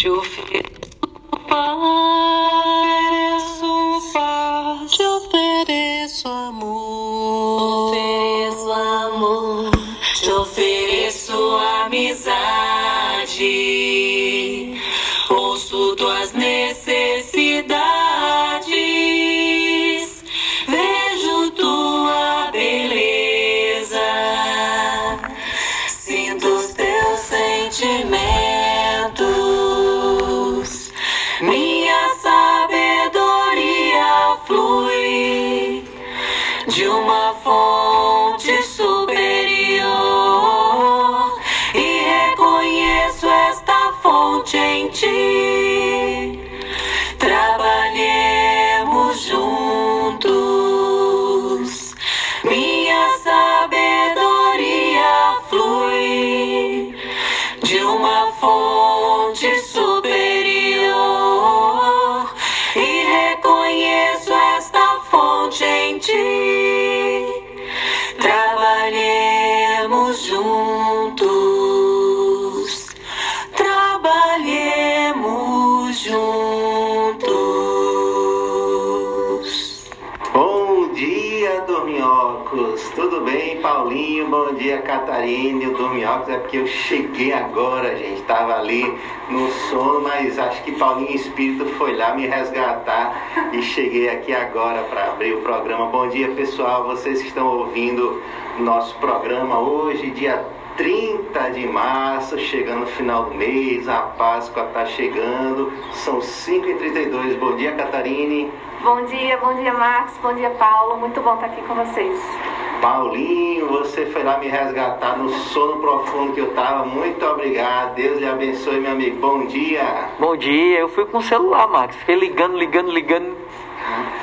te Porque eu cheguei agora, gente. Tava ali no sono, mas acho que Paulinho Espírito foi lá me resgatar e cheguei aqui agora para abrir o programa. Bom dia, pessoal. Vocês que estão ouvindo nosso programa hoje, dia 30 de março, chegando no final do mês, a Páscoa está chegando, são 5h32. Bom dia, Catarine. Bom dia, bom dia, Marcos. Bom dia, Paulo. Muito bom estar aqui com vocês. Paulinho, você foi lá me resgatar no sono profundo que eu tava. Muito obrigado. Deus lhe abençoe, meu amigo. Bom dia. Bom dia, eu fui com o celular, Max. Fiquei ligando, ligando, ligando.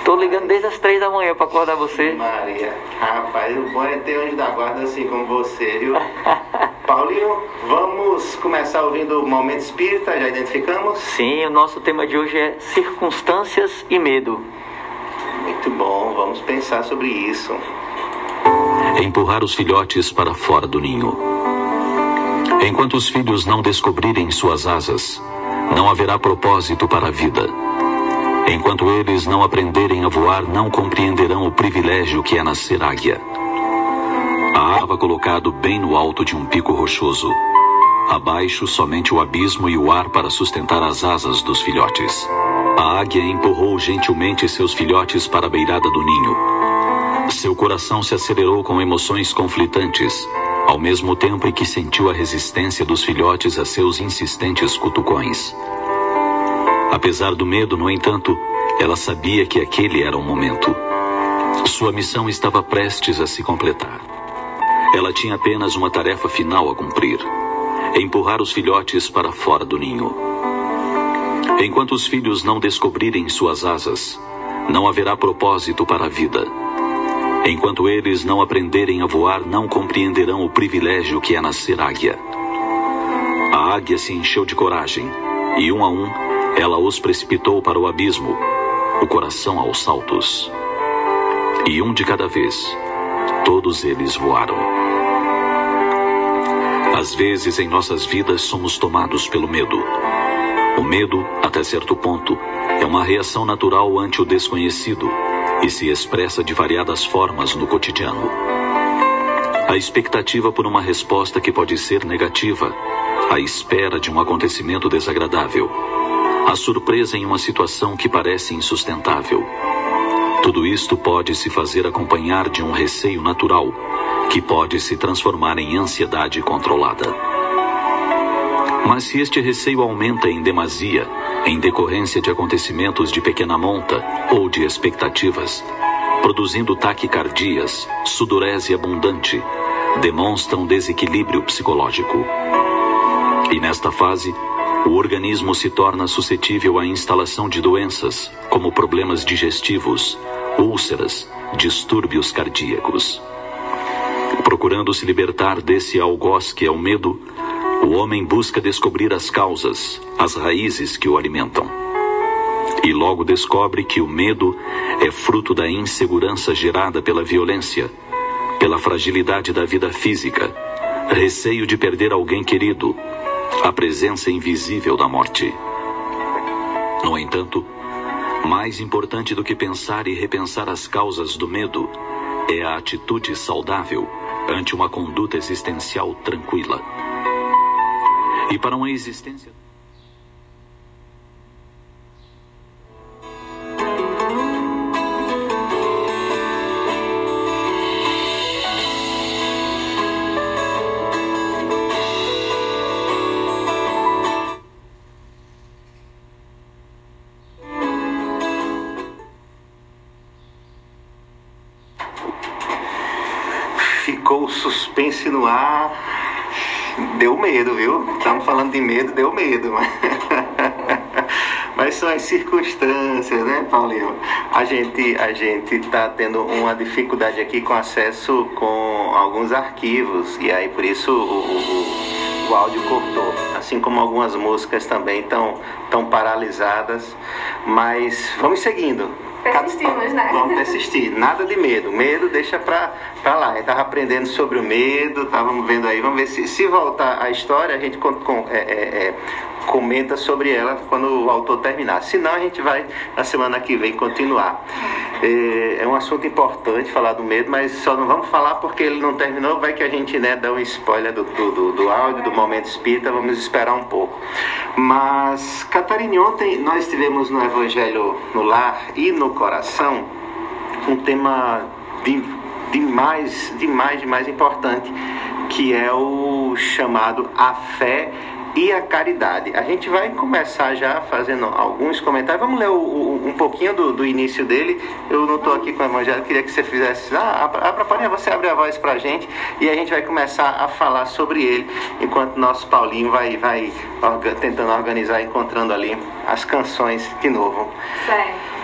Tô ligando desde as três da manhã para acordar você. Maria, rapaz, o bom é ter anjo da guarda assim como você, viu? Paulinho, vamos começar ouvindo o Momento Espírita, já identificamos? Sim, o nosso tema de hoje é circunstâncias e medo. Muito bom, vamos pensar sobre isso. Empurrar os filhotes para fora do ninho. Enquanto os filhos não descobrirem suas asas, não haverá propósito para a vida. Enquanto eles não aprenderem a voar, não compreenderão o privilégio que é nascer águia. A estava colocado bem no alto de um pico rochoso. Abaixo, somente o abismo e o ar para sustentar as asas dos filhotes. A águia empurrou gentilmente seus filhotes para a beirada do ninho. Seu coração se acelerou com emoções conflitantes, ao mesmo tempo em que sentiu a resistência dos filhotes a seus insistentes cutucões. Apesar do medo, no entanto, ela sabia que aquele era o momento. Sua missão estava prestes a se completar. Ela tinha apenas uma tarefa final a cumprir: empurrar os filhotes para fora do ninho. Enquanto os filhos não descobrirem suas asas, não haverá propósito para a vida. Enquanto eles não aprenderem a voar, não compreenderão o privilégio que é nascer águia. A águia se encheu de coragem, e um a um, ela os precipitou para o abismo, o coração aos saltos. E um de cada vez, todos eles voaram. Às vezes em nossas vidas somos tomados pelo medo. O medo, até certo ponto, é uma reação natural ante o desconhecido e se expressa de variadas formas no cotidiano. A expectativa por uma resposta que pode ser negativa, a espera de um acontecimento desagradável, a surpresa em uma situação que parece insustentável. Tudo isto pode se fazer acompanhar de um receio natural, que pode se transformar em ansiedade controlada. Mas se este receio aumenta em demasia, em decorrência de acontecimentos de pequena monta ou de expectativas, produzindo taquicardias, sudorese abundante, demonstra um desequilíbrio psicológico. E nesta fase, o organismo se torna suscetível à instalação de doenças, como problemas digestivos, úlceras, distúrbios cardíacos. Procurando se libertar desse algoz que é o medo, o homem busca descobrir as causas, as raízes que o alimentam. E logo descobre que o medo é fruto da insegurança gerada pela violência, pela fragilidade da vida física, receio de perder alguém querido, a presença invisível da morte. No entanto, mais importante do que pensar e repensar as causas do medo é a atitude saudável ante uma conduta existencial tranquila. E para uma existência. De medo, deu medo. Mas são as circunstâncias, né, Paulinho? A gente a gente está tendo uma dificuldade aqui com acesso com alguns arquivos e aí por isso o, o, o áudio cortou. Assim como algumas músicas também estão tão paralisadas. Mas vamos seguindo. Persistimos, né? Vamos persistir. Nada de medo. Medo deixa pra, pra lá. A gente estava aprendendo sobre o medo, estávamos vendo aí. Vamos ver se, se voltar a história, a gente com, com, é, é, é, comenta sobre ela quando o autor terminar. Senão, a gente vai na semana que vem continuar. É, é um assunto importante falar do medo, mas só não vamos falar porque ele não terminou. Vai que a gente né, dá um spoiler do, do, do áudio, do momento espírita. Vamos esperar um pouco. Mas, Catarina, ontem nós tivemos no Evangelho no Lar e no Coração um tema de, de mais, de mais, de mais importante, que é o chamado a fé e a caridade. A gente vai começar já fazendo alguns comentários. Vamos ler o, o, um pouquinho do, do, início dele. Eu não estou aqui com o Evangelho, queria que você fizesse. Ah, abra, abra, você abre a voz para a gente e a gente vai começar a falar sobre ele, enquanto nosso Paulinho vai, vai tentando organizar, encontrando ali as canções de novo. Certo.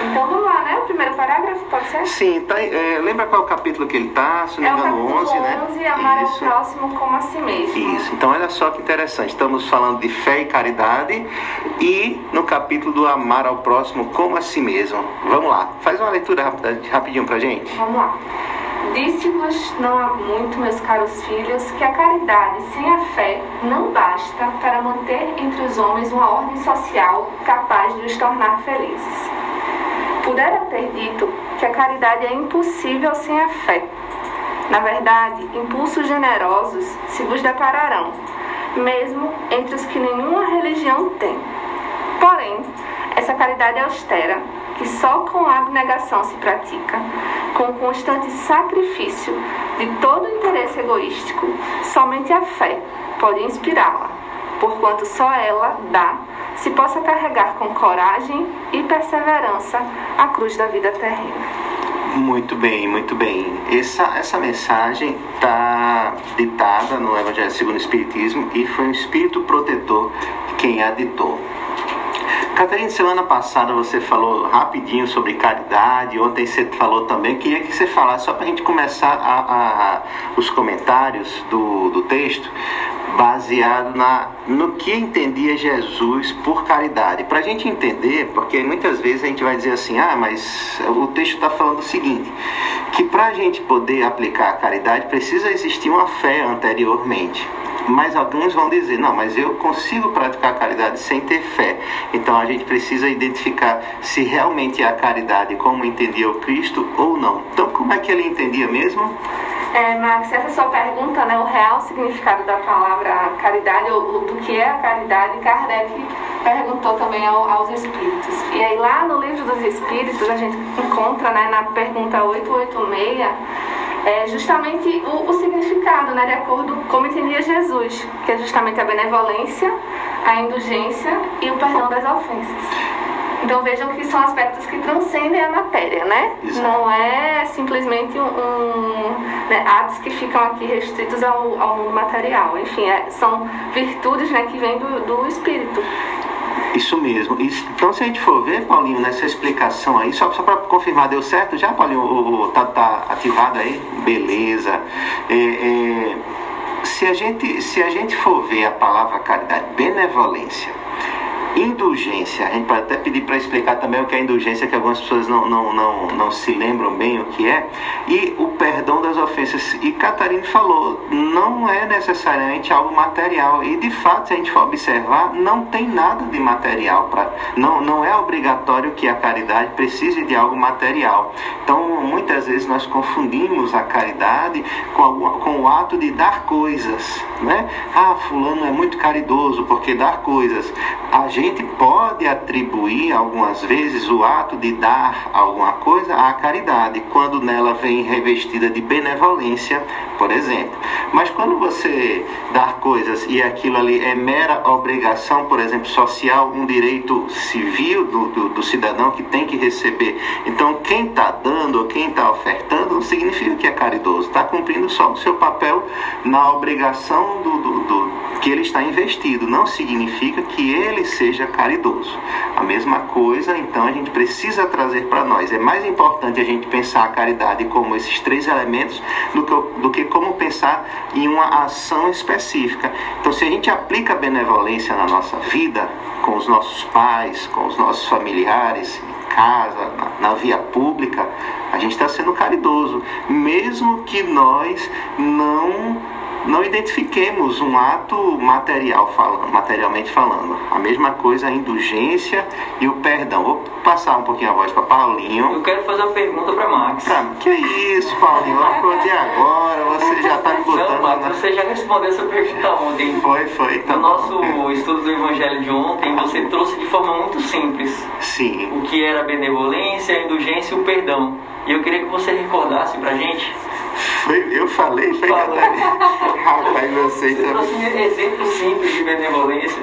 Então vamos lá, né? O primeiro parágrafo, pode ser? Sim, tá, é, lembra qual é o capítulo que ele está? Se não é me engano, o 11, né? 11, amar Isso. ao próximo como a si mesmo. Isso, então olha só que interessante. Estamos falando de fé e caridade e no capítulo do amar ao próximo como a si mesmo. Vamos lá, faz uma leitura rapidinho pra gente. Vamos lá. Disse-vos não há muito, meus caros filhos, que a caridade sem a fé não basta para manter entre os homens uma ordem social capaz de os tornar felizes. Pudera ter dito que a caridade é impossível sem a fé. Na verdade, impulsos generosos se vos depararão, mesmo entre os que nenhuma religião tem. Porém, essa caridade austera, que só com a abnegação se pratica, com o constante sacrifício de todo interesse egoístico, somente a fé pode inspirá-la, porquanto só ela dá se possa carregar com coragem e perseverança a cruz da vida terrena. Muito bem, muito bem. Essa, essa mensagem está ditada no Evangelho segundo o Espiritismo e foi um espírito protetor quem a ditou. Catarina, semana passada você falou rapidinho sobre caridade, ontem você falou também, queria que você falasse, só para a gente começar a, a, a, os comentários do, do texto, baseado na, no que entendia Jesus por caridade. Para a gente entender, porque muitas vezes a gente vai dizer assim, ah, mas o texto está falando o seguinte, que para a gente poder aplicar a caridade precisa existir uma fé anteriormente. Mas alguns vão dizer, não, mas eu consigo praticar a caridade sem ter fé. Então a gente precisa identificar se realmente é a caridade como entendia o Cristo ou não. Então como é que ele entendia mesmo? É, Max, essa sua pergunta, né, o real significado da palavra caridade, ou do que é a caridade, Kardec perguntou também ao, aos espíritos. E aí lá no livro dos espíritos a gente encontra, né, na pergunta 886, é justamente o, o, significado, né, de acordo com como entendia Jesus, que é justamente a benevolência, a indulgência e o perdão das ofensas. Então vejam que são aspectos que transcendem a matéria, né? Exato. Não é simplesmente um, um né, atos que ficam aqui restritos ao, ao mundo material. Enfim, é, são virtudes né, que vêm do, do espírito. Isso mesmo. Então, se a gente for ver, Paulinho, nessa explicação aí, só, só para confirmar, deu certo já, Paulinho? O, o, tá, tá ativado aí? Beleza. É, é, se, a gente, se a gente for ver a palavra caridade, benevolência, Indulgência. A gente pode até pedir para explicar também o que é indulgência, que algumas pessoas não, não, não, não se lembram bem o que é. E o perdão das ofensas. E Catarina falou, não é necessariamente algo material. E de fato, se a gente for observar, não tem nada de material. Pra, não, não é obrigatório que a caridade precise de algo material. Então, muitas vezes nós confundimos a caridade com, alguma, com o ato de dar coisas. Né? Ah, fulano é muito caridoso porque dar coisas. A gente pode atribuir algumas vezes o ato de dar alguma coisa à caridade, quando nela vem revestida de benevolência, por exemplo. Mas quando você dar coisas e aquilo ali é mera obrigação, por exemplo, social, um direito civil do, do, do cidadão que tem que receber. Então, quem está dando quem está ofertando não significa que é caridoso, está cumprindo só o seu papel na obrigação do, do, do que ele está investido, não significa que ele seja caridoso. A mesma coisa, então, a gente precisa trazer para nós. É mais importante a gente pensar a caridade como esses três elementos do que, do que como pensar em uma ação específica. Então, se a gente aplica a benevolência na nossa vida, com os nossos pais, com os nossos familiares, em casa, na, na via pública, a gente está sendo caridoso, mesmo que nós não não identifiquemos um ato material falando, materialmente falando. A mesma coisa a indulgência e o perdão. Vou passar um pouquinho a voz para Paulinho. Eu quero fazer uma pergunta para Max. Pra, que isso, Paulinho? Acordei agora, você já está me botando. Não, Max, você já respondeu essa pergunta ontem. Foi, foi. Tá no nosso estudo do Evangelho de ontem, você trouxe de forma muito simples. Sim. O que era a benevolência, a indulgência e o perdão. E eu queria que você recordasse pra gente eu falei, foi Rapaz, vocês. Você trouxe um exemplo simples de benevolência.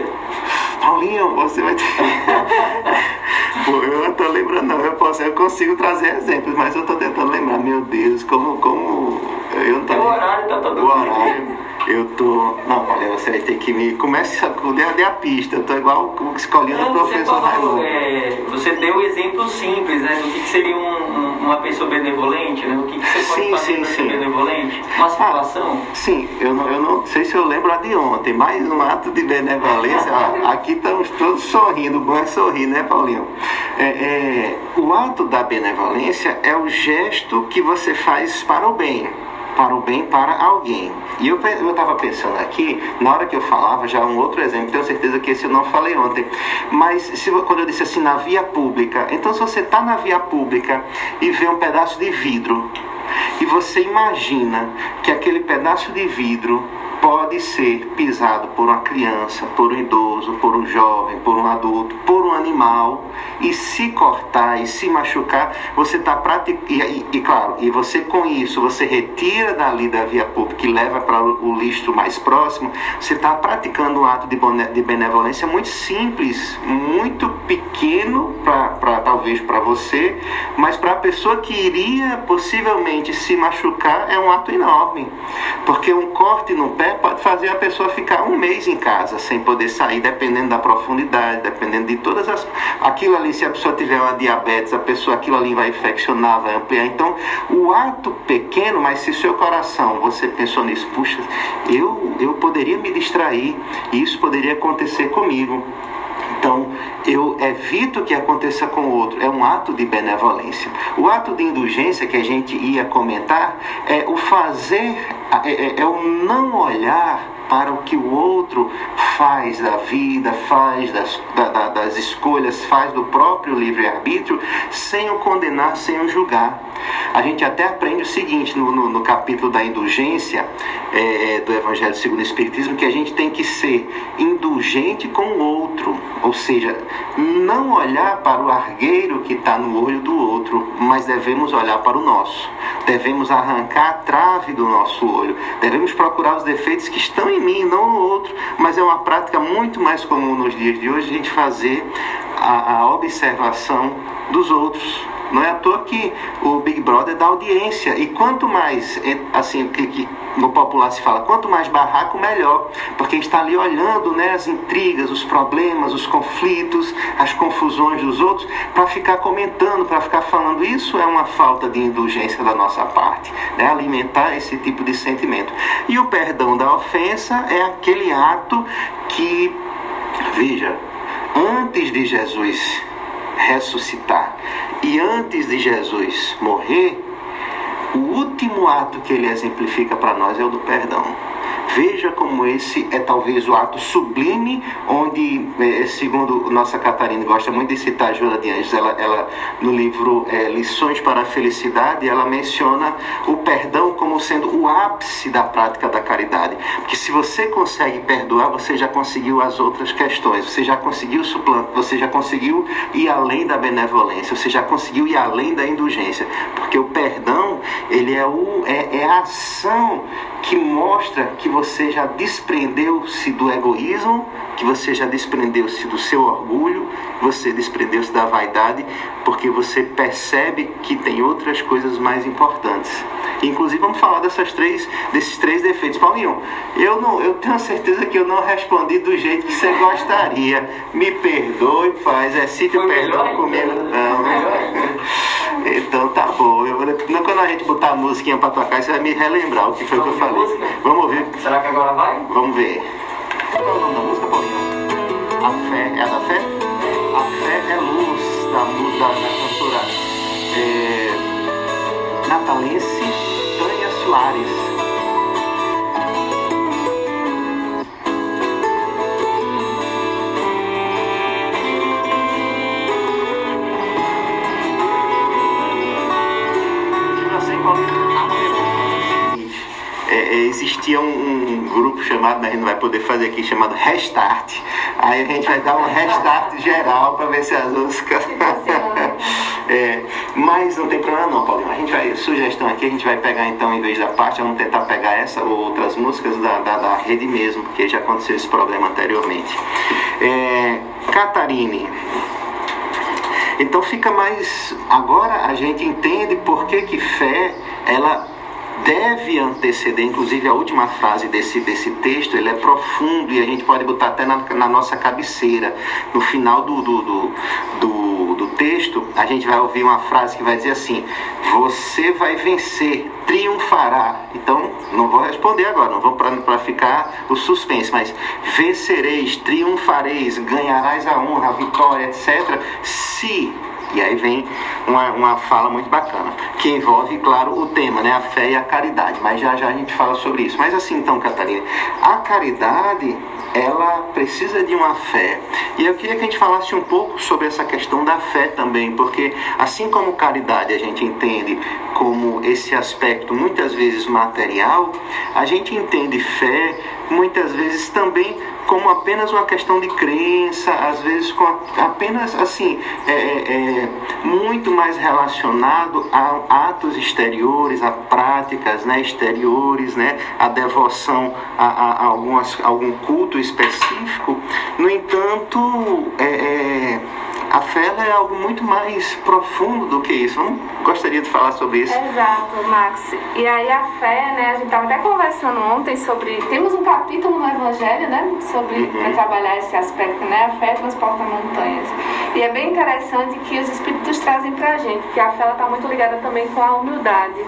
Paulinho, você vai ter. Pô, eu não tô lembrando, não. Eu, posso, eu consigo trazer exemplos, mas eu tô tentando lembrar. Meu Deus, como. como eu não tô. O horário tá todo O horário. Eu tô. Não, você vai ter que me. Comece a dê a pista. Eu tô igual o escolhendo o professor Raimundo. É, você deu exemplos simples, né? Do que, que seria um, uma pessoa benevolente, né? O que, que você pode sim, fazer sim, sim. ser benevolente? Uma situação? Ah, sim, eu não, eu não sei se eu lembro a de ontem, mas um ato de benevolência, aqui estamos todos sorrindo, bom é sorrir, né, Paulinho? É, é, o ato da benevolência é o gesto que você faz para o bem para o bem para alguém. E eu estava pensando aqui, na hora que eu falava, já um outro exemplo, tenho certeza que esse eu não falei ontem, mas se, quando eu disse assim, na via pública, então se você está na via pública e vê um pedaço de vidro, e você imagina que aquele pedaço de vidro pode ser pisado por uma criança, por um idoso, por um jovem, por um adulto, por um animal e se cortar e se machucar, você está praticando e, e, e, claro, e você com isso você retira dali da via pública e leva para o, lixo mais próximo, você está praticando um ato de, de benevolência muito simples, muito pequeno para talvez para você, mas para a pessoa que iria possivelmente se machucar é um ato enorme, porque um corte no pé pode fazer a pessoa ficar um mês em casa sem poder sair, dependendo da profundidade, dependendo de todas as. Aquilo ali, se a pessoa tiver uma diabetes, a pessoa aquilo ali vai infeccionar, vai ampliar. Então, o ato pequeno, mas se seu coração você pensou nisso, puxa, eu, eu poderia me distrair, e isso poderia acontecer comigo. Então, eu evito que aconteça com o outro. É um ato de benevolência. O ato de indulgência que a gente ia comentar é o fazer, é, é, é o não olhar para o que o outro faz da vida, faz das, da, das escolhas, faz do próprio livre-arbítrio, sem o condenar, sem o julgar. A gente até aprende o seguinte no, no, no capítulo da indulgência é, do Evangelho segundo o Espiritismo, que a gente tem que ser indulgente com o outro, ou seja, não olhar para o argueiro que está no olho do outro, mas devemos olhar para o nosso. Devemos arrancar a trave do nosso olho, devemos procurar os defeitos que estão em mim, não no outro, mas é uma prática muito mais comum nos dias de hoje a gente fazer a, a observação dos outros. Não é à toa que o Big Brother dá audiência. E quanto mais, assim, que, que no popular se fala, quanto mais barraco, melhor. Porque está ali olhando né, as intrigas, os problemas, os conflitos, as confusões dos outros, para ficar comentando, para ficar falando. Isso é uma falta de indulgência da nossa parte, né? alimentar esse tipo de sentimento. E o perdão da ofensa é aquele ato que, veja, antes de Jesus ressuscitar e antes de Jesus morrer, o último ato que ele exemplifica para nós é o do perdão. Veja como esse é talvez o ato sublime, onde, eh, segundo nossa Catarina gosta muito de citar a Joana de Anjos, ela, ela no livro é, Lições para a Felicidade, ela menciona o perdão como sendo o ápice da prática da caridade. Porque se você consegue perdoar, você já conseguiu as outras questões, você já conseguiu suplantar, você já conseguiu ir além da benevolência, você já conseguiu ir além da indulgência. Porque o perdão, ele é, o, é, é a ação que mostra que você já desprendeu-se do egoísmo, que você já desprendeu-se do seu orgulho, você desprendeu-se da vaidade, porque você percebe que tem outras coisas mais importantes. Inclusive vamos falar dessas três, desses três defeitos. Paulinho, eu não, eu tenho certeza que eu não respondi do jeito que você gostaria. Me perdoe, faz, é cite o perdão comigo. Não, não. Então tá bom. Eu, quando a gente botar a musiquinha pra tocar, você vai me relembrar o que foi que eu falei. Vamos ouvir. Será que agora vai? Vamos ver. Qual é o nome da música, Paulinho? A fé. É a da fé? A fé é luz da, da, da cantora é, natalense Tânia Soares. É, existia um, um, grupo chamado, mas a gente não vai poder fazer aqui, chamado Restart. Aí a gente vai dar um restart geral para ver se as outras. é, mas não tem problema não, Paulinho. A gente vai, sugestão aqui, a gente vai pegar então, em vez da parte, vamos tentar pegar essa ou outras músicas da, da, da rede mesmo, porque já aconteceu esse problema anteriormente. É, Catarine. Então fica mais. Agora a gente entende por que, que fé ela deve anteceder, inclusive a última frase desse, desse texto, ele é profundo e a gente pode botar até na, na nossa cabeceira. No final do, do, do, do, do texto, a gente vai ouvir uma frase que vai dizer assim: Você vai vencer, triunfará. Então, não vou responder agora, não vou para ficar o suspense, mas vencereis, triunfareis, ganharás a honra, a vitória, etc. Se e aí vem uma, uma fala muito bacana, que envolve, claro, o tema, né? A fé e a caridade. Mas já já a gente fala sobre isso. Mas assim, então, Catarina, a caridade, ela precisa de uma fé. E eu queria que a gente falasse um pouco sobre essa questão da fé também, porque assim como caridade a gente entende como esse aspecto muitas vezes material, a gente entende fé muitas vezes também como apenas uma questão de crença, às vezes com apenas assim, é, é, é, muito mais relacionado a atos exteriores, a práticas né, exteriores, né, a devoção a, a, a algumas, algum culto específico. No entanto, é, é a fé é algo muito mais profundo do que isso. Não gostaria de falar sobre isso. Exato, Max. E aí a fé, né, a gente estava até conversando ontem sobre. Temos um capítulo no Evangelho, né? Sobre uhum. para trabalhar esse aspecto, né? A fé transporta montanhas. E é bem interessante que os Espíritos trazem para a gente, que a fé está muito ligada também com a humildade.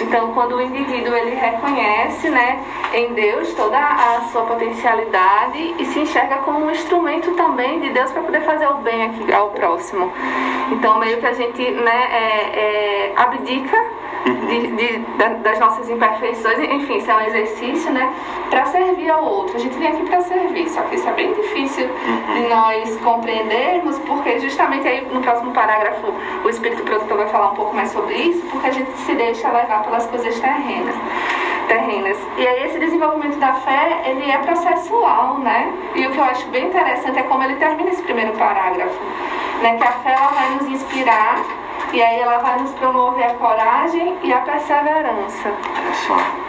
Então, quando o indivíduo ele reconhece, né, em Deus toda a sua potencialidade e se enxerga como um instrumento também de Deus para poder fazer o bem aqui ao próximo. Então, meio que a gente, né, é, é, abdica de, de, das nossas imperfeições, enfim, isso é um exercício, né, para servir ao outro. A gente vem aqui para servir, só que isso é bem difícil de nós compreendermos, porque justamente aí no próximo parágrafo o Espírito Produtor vai falar um pouco mais sobre isso, porque a gente se deixa levar pelas coisas terrenas. terrenas. E aí esse desenvolvimento da fé, ele é processual, né? E o que eu acho bem interessante é como ele termina esse primeiro parágrafo, né? Que a fé ela vai nos inspirar e aí ela vai nos promover a coragem e a perseverança.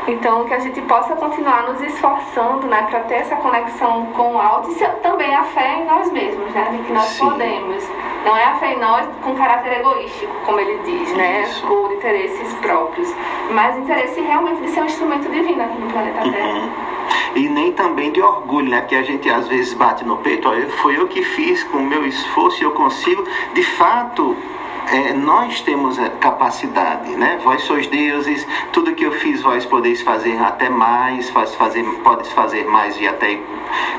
Então que a gente possa continuar nos esforçando, né, para ter essa conexão com o alto e também a fé em nós mesmos, né, de que nós Sim. podemos. Não é a fé em nós com caráter egoístico, como ele diz, né, Isso. por interesses próprios, mas interesse realmente de ser um instrumento divino aqui no planeta uhum. Terra. E nem também de orgulho, né? Que a gente às vezes bate no peito, olha, foi eu que fiz com o meu esforço e eu consigo. De fato, é, nós temos capacidade, né? Vós sois deuses, tudo que eu fiz vós podeis fazer até mais, faz, fazer, podes fazer mais e até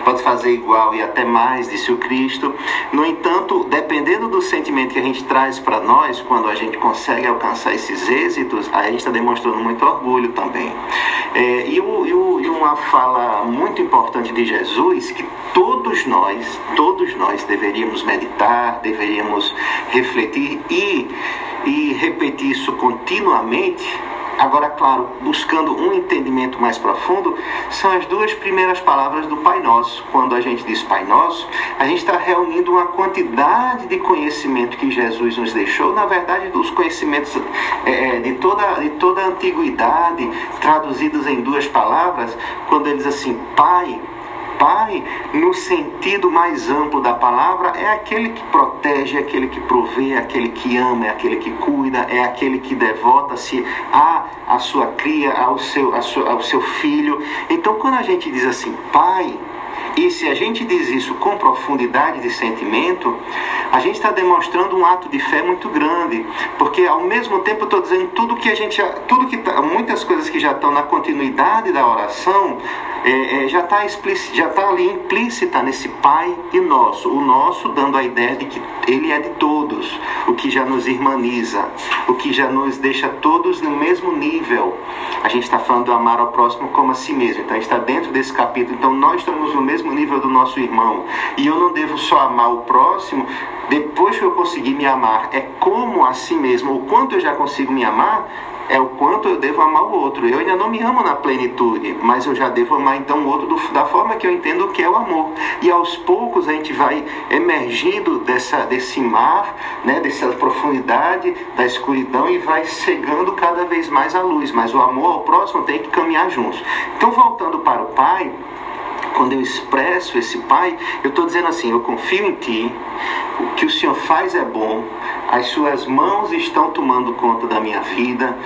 pode fazer igual e até mais, disse o Cristo. No entanto, dependendo do sentimento que a gente traz para nós, quando a gente consegue alcançar esses êxitos, a gente está demonstrando muito orgulho também. É, e, o, e, o, e uma fala muito importante de Jesus que todos nós, todos nós deveríamos meditar, deveríamos refletir e repetir isso continuamente Agora, claro, buscando um entendimento mais profundo, são as duas primeiras palavras do Pai Nosso. Quando a gente diz Pai Nosso, a gente está reunindo uma quantidade de conhecimento que Jesus nos deixou, na verdade, dos conhecimentos é, de, toda, de toda a antiguidade, traduzidos em duas palavras, quando ele diz assim: Pai Pai, no sentido mais amplo da palavra, é aquele que protege, é aquele que provê, é aquele que ama, é aquele que cuida, é aquele que devota-se a, a sua cria, ao seu, a sua, ao seu filho. Então, quando a gente diz assim, Pai, e se a gente diz isso com profundidade de sentimento, a gente está demonstrando um ato de fé muito grande, porque ao mesmo tempo eu estou dizendo tudo que a gente, tudo que tá, muitas coisas que já estão na continuidade da oração, é, é, já está já tá ali implícita nesse Pai e nosso, o nosso dando a ideia de que Ele é de todos, o que já nos irmaniza, o que já nos deixa todos no mesmo nível. A gente está falando do amar ao próximo como a si mesmo, então está dentro desse capítulo, então nós estamos no mesmo mesmo nível do nosso irmão. E eu não devo só amar o próximo depois que eu conseguir me amar. É como a si mesmo, o quanto eu já consigo me amar, é o quanto eu devo amar o outro. Eu ainda não me amo na plenitude, mas eu já devo amar então o outro do, da forma que eu entendo que é o amor. E aos poucos a gente vai emergindo dessa, desse mar, né, dessa profundidade da escuridão e vai cegando cada vez mais a luz. Mas o amor ao próximo tem que caminhar juntos. Então, voltando para o Pai, quando eu expresso esse Pai, eu estou dizendo assim: eu confio em Ti, o que o Senhor faz é bom, as Suas mãos estão tomando conta da minha vida,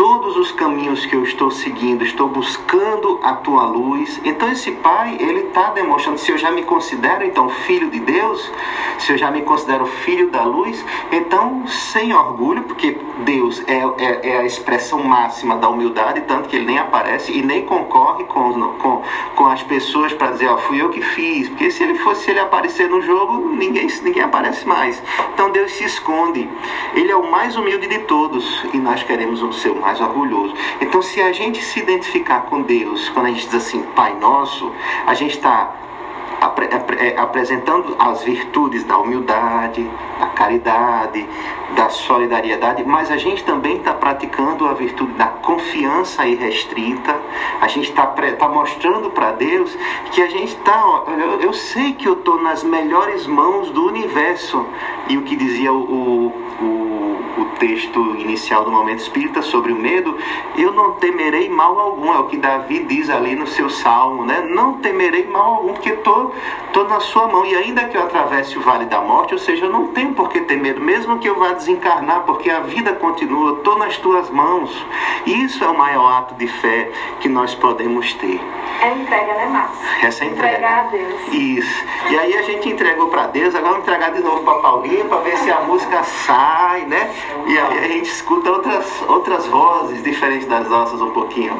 todos os caminhos que eu estou seguindo, estou buscando a tua luz. Então esse pai, ele está demonstrando, se eu já me considero então filho de Deus, se eu já me considero filho da luz, então sem orgulho, porque Deus é, é, é a expressão máxima da humildade, tanto que ele nem aparece e nem concorre com, com, com as pessoas para dizer, ó, fui eu que fiz, porque se ele fosse, se ele aparecer no jogo, ninguém, ninguém aparece mais. Então Deus se esconde. Ele é o mais humilde de todos e nós queremos ser o mais mais orgulhoso. Então, se a gente se identificar com Deus, quando a gente diz assim, Pai Nosso, a gente está é, apresentando as virtudes da humildade, da caridade, da solidariedade, mas a gente também está praticando a virtude da confiança irrestrita. A gente está tá mostrando para Deus que a gente está. Eu, eu, sei que eu estou nas melhores mãos do universo. E o que dizia o, o, o texto inicial do momento espírita sobre o medo, eu não temerei mal algum, é o que Davi diz ali no seu salmo, né? Não temerei mal algum, porque estou tô, na sua mão. E ainda que eu atravesse o vale da morte, ou seja, eu não tenho por que ter medo, mesmo que eu vá desencarnar, porque a vida continua, estou nas tuas mãos. Isso é o maior ato de fé que nós podemos ter. É entrega, né, Márcio? Essa é entrega. Entregar a Deus. Isso. E aí a gente entregou para Deus, agora vamos entregar de novo para Paulinho para ver se a música sai, né? E aí a gente escuta outras, outras vozes diferentes das nossas um pouquinho.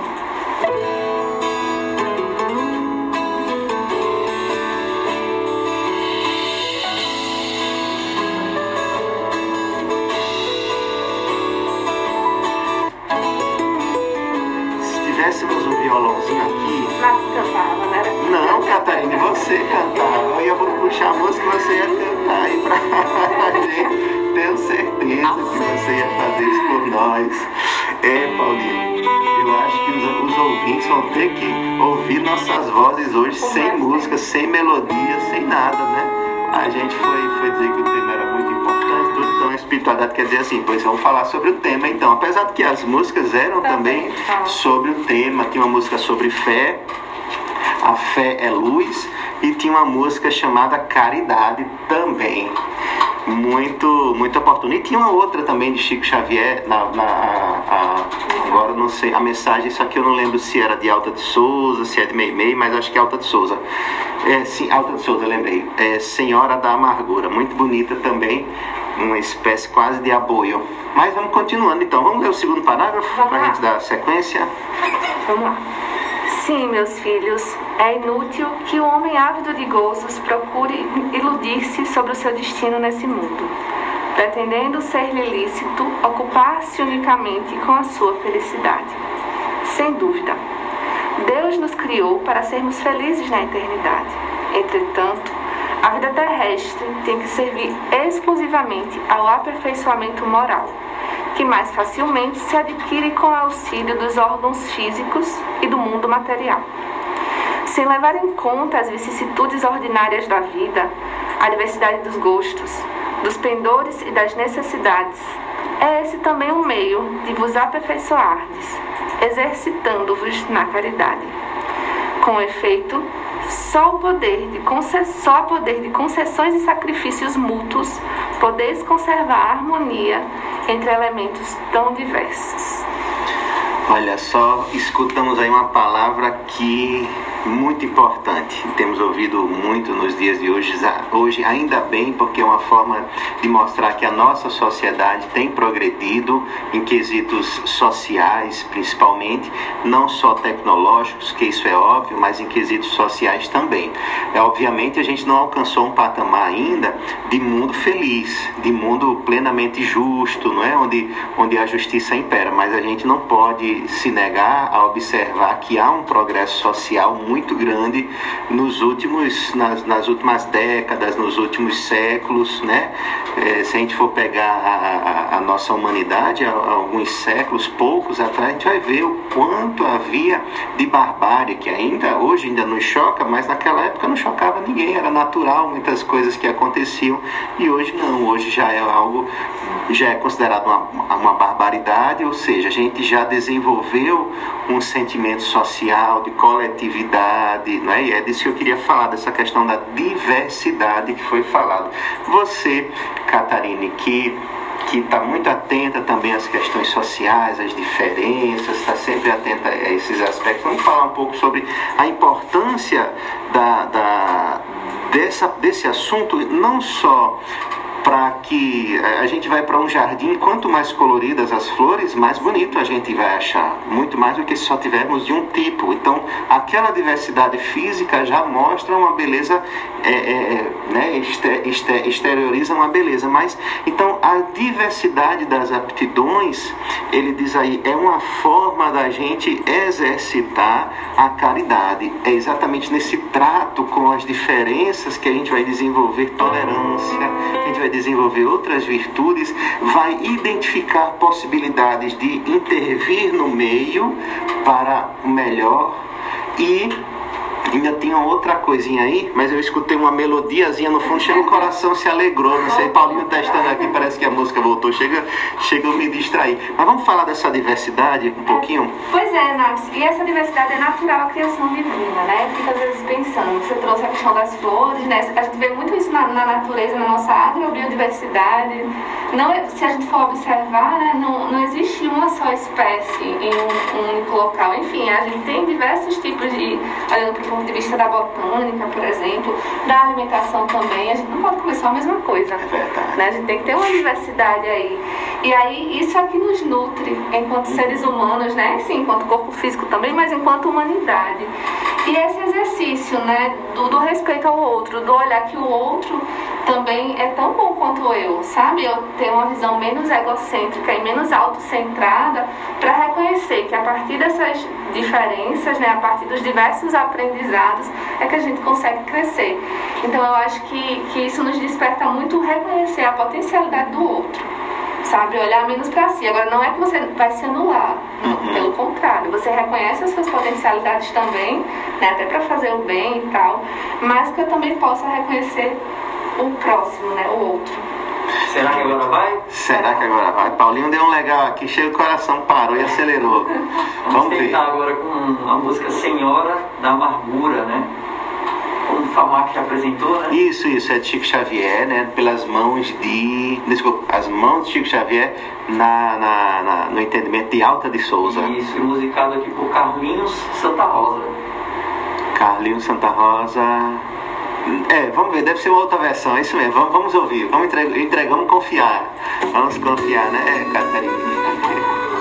Violãozinho aqui. Mas cantava, né? Não, Catarina, você cantava. Eu vou puxar a música e você ia cantar aí pra gente. Tenho certeza que você ia fazer isso por nós. É, Paulinho, eu acho que os, os ouvintes vão ter que ouvir nossas vozes hoje sem música, sem melodia, sem nada, né? A gente foi, foi dizer que o tema era muito importante, então espiritualidade quer dizer assim, pois vamos falar sobre o tema então. Apesar de que as músicas eram também sobre o tema, tinha uma música sobre fé, a fé é luz, e tinha uma música chamada Caridade também. Muito, muito oportuna. E tinha uma outra também de Chico Xavier, na, na a, a, agora não sei a mensagem, só que eu não lembro se era de Alta de Souza, se é de Meimei, mas acho que é Alta de Souza. É, sim, Alta de Souza, lembrei. É Senhora da Amargura, muito bonita também, uma espécie quase de aboio. Mas vamos continuando então. Vamos ler o segundo parágrafo para a gente dar sequência. Vamos lá. Sim, meus filhos, é inútil que o homem ávido de gozos procure iludir-se sobre o seu destino nesse mundo, pretendendo ser-lhe lícito ocupar-se unicamente com a sua felicidade. Sem dúvida, Deus nos criou para sermos felizes na eternidade. Entretanto, a vida terrestre tem que servir exclusivamente ao aperfeiçoamento moral, que mais facilmente se adquire com o auxílio dos órgãos físicos e do mundo material. Sem levar em conta as vicissitudes ordinárias da vida, a diversidade dos gostos, dos pendores e das necessidades, é esse também um meio de vos aperfeiçoardes, exercitando-vos na caridade. Com efeito, só o poder de só o poder de concessões e sacrifícios mútuos podeis conservar a harmonia entre elementos tão diversos. Olha só, escutamos aí uma palavra que muito importante. Temos ouvido muito nos dias de hoje, hoje ainda bem, porque é uma forma de mostrar que a nossa sociedade tem progredido em quesitos sociais, principalmente, não só tecnológicos, que isso é óbvio, mas em quesitos sociais também. É, obviamente a gente não alcançou um patamar ainda de mundo feliz, de mundo plenamente justo, não é? Onde, onde a justiça impera, mas a gente não pode se negar a observar que há um progresso social muito grande nos últimos, nas, nas últimas décadas, nos últimos séculos, né? É, se a gente for pegar a, a, a nossa humanidade, há alguns séculos, poucos atrás, a gente vai ver o quanto havia de barbárie, que ainda hoje ainda nos choca, mas naquela época não chocava ninguém, era natural muitas coisas que aconteciam e hoje não, hoje já é algo, já é considerado uma, uma barbaridade, ou seja, a gente já desenvolveu um sentimento social de coletividade, não é? E é disso que eu queria falar, dessa questão da diversidade que foi falado. Você, Catarine, que que está muito atenta também às questões sociais, às diferenças, está sempre atenta a esses aspectos. Vamos falar um pouco sobre a importância da, da, dessa, desse assunto, não só para que a gente vai para um jardim, quanto mais coloridas as flores, mais bonito a gente vai achar. Muito mais do que se só tivermos de um tipo. Então, aquela diversidade física já mostra uma beleza, é, é, né, exter, exter, exterioriza uma beleza. Mas, então, a diversidade das aptidões, ele diz aí, é uma forma da gente exercitar a caridade. É exatamente nesse trato com as diferenças que a gente vai desenvolver tolerância, a gente vai desenvolver outras virtudes, vai identificar possibilidades de intervir no meio para melhor e ainda tinha outra coisinha aí, mas eu escutei uma melodiazinha no fundo, chega o coração se alegrou, não sei, Paulinho testando aqui, parece que a música voltou, chega, chega eu me distrair. Mas vamos falar dessa diversidade um pouquinho? Pois é, Nax, e essa diversidade é natural à criação divina, né? Fica às vezes pensando, você trouxe a questão das flores, né? A gente vê muito isso na, na natureza, na nossa agrobiodiversidade. Não, é- se a gente for observar, né, não, não existe uma só espécie em um, um único local. Enfim, a gente tem diversos tipos de, olhando ponto de vista da botânica, por exemplo, da alimentação também, a gente não pode comer só a mesma coisa. É. Né? A gente tem que ter uma diversidade aí. E aí, isso é que nos nutre enquanto seres humanos, né? Sim, enquanto corpo físico também, mas enquanto humanidade. E esse exercício, né, do, do respeito ao outro, do olhar que o outro também é tão bom quanto eu, sabe? Eu ter uma visão menos egocêntrica e menos autocentrada para reconhecer que a partir dessas diferenças, né, a partir dos diversos aprendizados, é que a gente consegue crescer. Então eu acho que, que isso nos desperta muito reconhecer a potencialidade do outro sabe? Olhar menos para si. Agora, não é que você vai se anular, não, Uhum. pelo contrário, você reconhece as suas potencialidades também, né? até para fazer o bem e tal, mas que eu também possa reconhecer o próximo, né? o outro. Será que agora vai? Será que agora vai? Paulinho deu um legal aqui, cheio o coração, parou e acelerou. Vamos Vamos ver. tentar agora com a música Senhora da Amargura, né? Como o Famac apresentou, né? Isso, isso, é de Chico Xavier, né? Pelas mãos de. Desculpa, as mãos de Chico Xavier na, na- na- no entendimento de Alta de Souza. Isso, e musicado aqui por Carlinhos Santa Rosa. Carlinhos Santa Rosa. É, vamos ver, deve ser uma outra versão, é isso mesmo. Vamos, vamos ouvir, vamos entregar, entregamos confiar. Vamos confiar, né, é, Catarina?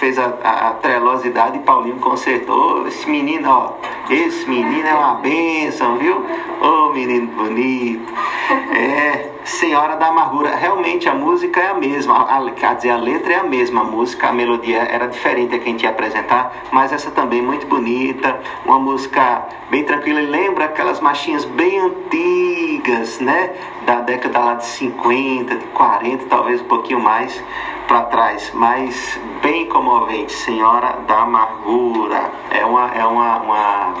fez a, a, a trelosidade e Paulinho consertou. Esse menino, ó, esse menino é uma bênção viu? Ô oh, menino bonito. É, Senhora da Amargura. Realmente a música é a mesma, a, a, quer dizer, a letra é a mesma, a música, a melodia era diferente a que a gente ia apresentar, mas essa também muito bonita, uma música bem tranquila e lembra aquelas marchinhas bem antigas, né? Da década lá de 50, de 40, talvez um pouquinho mais para trás, mas bem comovente, Senhora da Amargura. É uma, é uma, uma,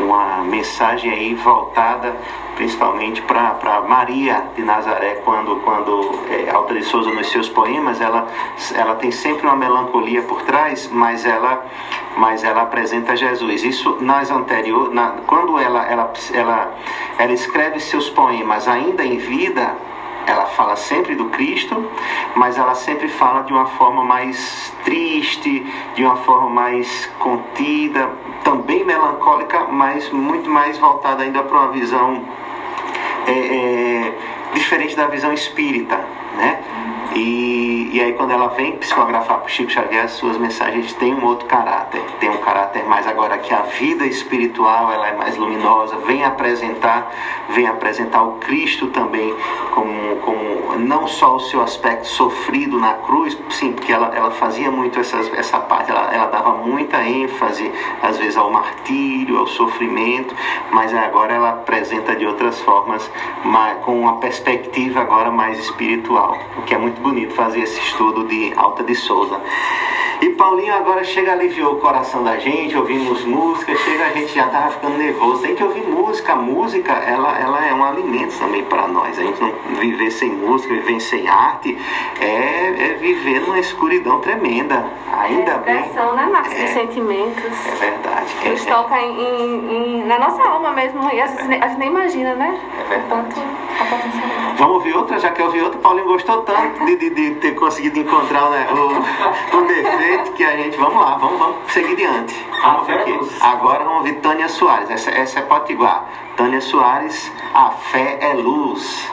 uma mensagem aí voltada principalmente para Maria de Nazaré, quando, quando é, Alta de Souza nos seus poemas, ela, ela tem sempre uma melancolia por trás, mas ela, mas ela apresenta Jesus. Isso nas anterior, na, quando ela, ela, ela, ela escreve seus poemas ainda em vida, ela fala sempre do Cristo, mas ela sempre fala de uma forma mais triste, de uma forma mais contida, também melancólica, mas muito mais voltada ainda para uma visão é, é, diferente da visão espírita, né? E, e aí quando ela vem psicografar para Chico Xavier, as suas mensagens têm um outro caráter, tem um caráter mais agora que a vida espiritual ela é mais luminosa, vem apresentar, vem apresentar o Cristo também como, como não só o seu aspecto sofrido na cruz, sim, porque ela, ela fazia muito essas, essa parte, ela, ela dava muita ênfase às vezes ao martírio, ao sofrimento, mas agora ela apresenta de outras formas, mas, com uma perspectiva agora mais espiritual, o que é muito bonito fazer esse estudo de Alta de Souza. E Paulinho agora chega, aliviou o coração da gente, ouvimos música, chega, a gente já tava ficando nervoso. Tem que ouvir música. A música, ela, ela é um alimento também para nós. A gente não viver sem música, viver sem arte, é, é viver numa escuridão tremenda. Ainda é bem. expressão, né, Marcos, É. dos sentimentos. É verdade. É, Nos é, toca em, em- na nossa alma mesmo, e às vezes a gente nem imagina, né? É verdade. Tanto a potencialidade. Vamos ouvir outra, já que eu ouvi outra. Paulinho gostou tanto de, de, de ter conseguido encontrar né, o, o defeito que a gente. Vamos lá, vamos, vamos seguir diante. Vamos ver aqui. Agora vamos ouvir Tânia Soares. Essa, essa é Potiguar. Tânia Soares, A Fé é Luz.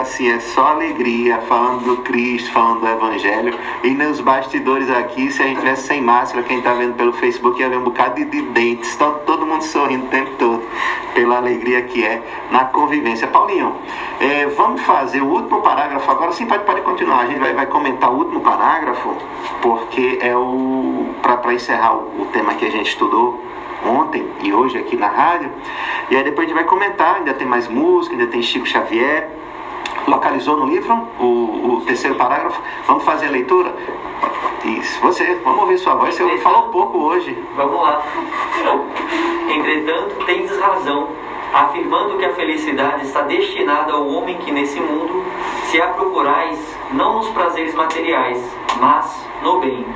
Assim, é só alegria, falando do Cristo, falando do Evangelho. E nos bastidores aqui, se a gente tivesse sem máscara, quem tá vendo pelo Facebook ia ver um bocado de, de dentes, todo, todo mundo sorrindo o tempo todo, pela alegria que é na convivência. Paulinho, é, vamos fazer o último parágrafo agora. Sim, pode, pode continuar. A gente vai, vai comentar o último parágrafo, porque é o. para encerrar o, o tema que a gente estudou ontem e hoje aqui na rádio. E aí depois a gente vai comentar, ainda tem mais música, ainda tem Chico Xavier. Localizou no livro o, o terceiro parágrafo? Vamos fazer a leitura? Isso, você, vamos ouvir sua voz. Você falou pouco hoje. Vamos lá. Entretanto, tendes razão, afirmando que a felicidade está destinada ao homem que nesse mundo se a procurais não nos prazeres materiais, mas no bem.